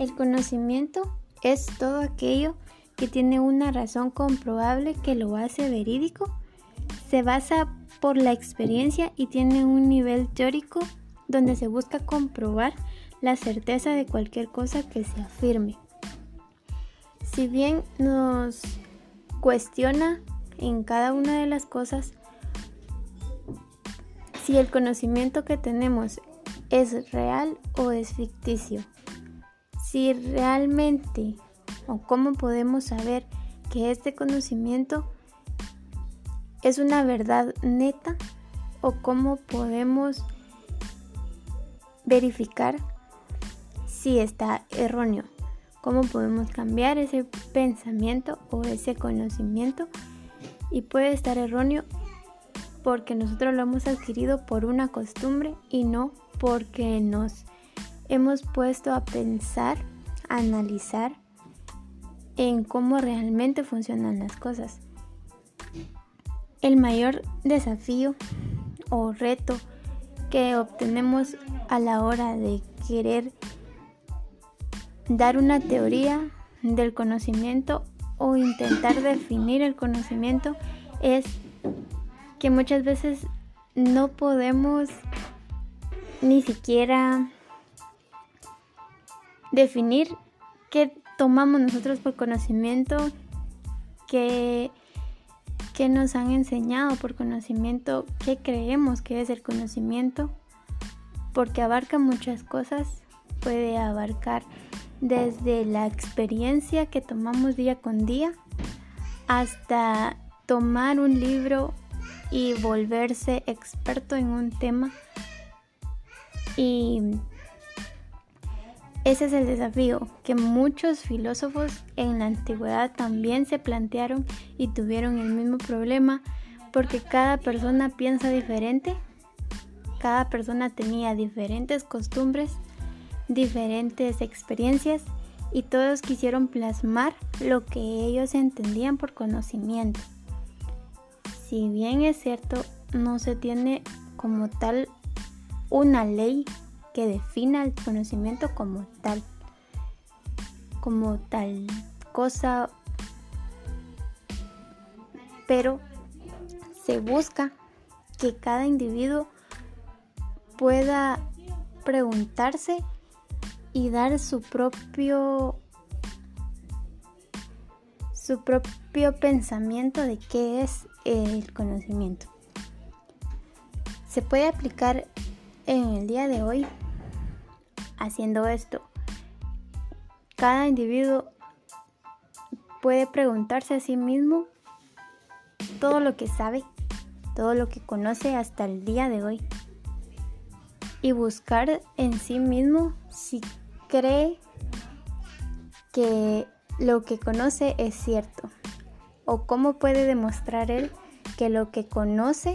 El conocimiento es todo aquello que tiene una razón comprobable que lo hace verídico, se basa por la experiencia y tiene un nivel teórico donde se busca comprobar la certeza de cualquier cosa que se afirme. Si bien nos cuestiona en cada una de las cosas si el conocimiento que tenemos es real o es ficticio. Si realmente o cómo podemos saber que este conocimiento es una verdad neta o cómo podemos verificar si está erróneo. Cómo podemos cambiar ese pensamiento o ese conocimiento y puede estar erróneo porque nosotros lo hemos adquirido por una costumbre y no porque nos hemos puesto a pensar, a analizar en cómo realmente funcionan las cosas. El mayor desafío o reto que obtenemos a la hora de querer dar una teoría del conocimiento o intentar definir el conocimiento es que muchas veces no podemos ni siquiera definir qué tomamos nosotros por conocimiento, qué, nos han enseñado por conocimiento, qué creemos que es el conocimiento, porque abarca muchas cosas, puede abarcar desde la experiencia que tomamos día con día hasta tomar un libro y volverse experto en un tema. Y ese es el desafío que muchos filósofos en la antigüedad también se plantearon y tuvieron el mismo problema porque cada persona piensa diferente, cada persona tenía diferentes costumbres, diferentes experiencias y todos quisieron plasmar lo que ellos entendían por conocimiento. Si bien es cierto, no se tiene como tal una ley que defina el conocimiento como tal, como tal cosa, pero se busca que cada individuo pueda preguntarse y dar su propio su propio pensamiento de qué es el conocimiento. Se puede aplicar en el día de hoy haciendo esto. Cada individuo puede preguntarse a sí mismo todo lo que sabe, todo lo que conoce hasta el día de hoy y buscar en sí mismo si cree que lo que conoce es cierto o cómo puede demostrar él que lo que conoce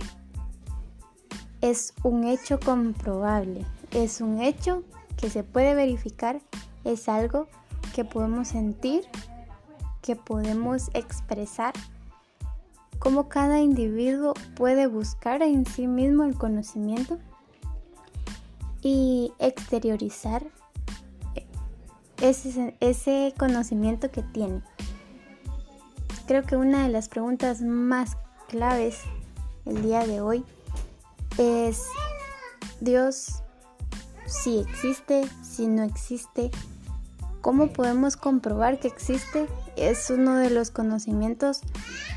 es un hecho comprobable, es un hecho que se puede verificar, es algo que podemos sentir, que podemos expresar, cómo cada individuo puede buscar en sí mismo el conocimiento y exteriorizar ese, ese conocimiento que tiene. Creo que una de las preguntas más claves el día de hoy es Dios si existe, si no existe, cómo podemos comprobar que existe es uno de los conocimientos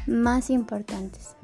más importantes.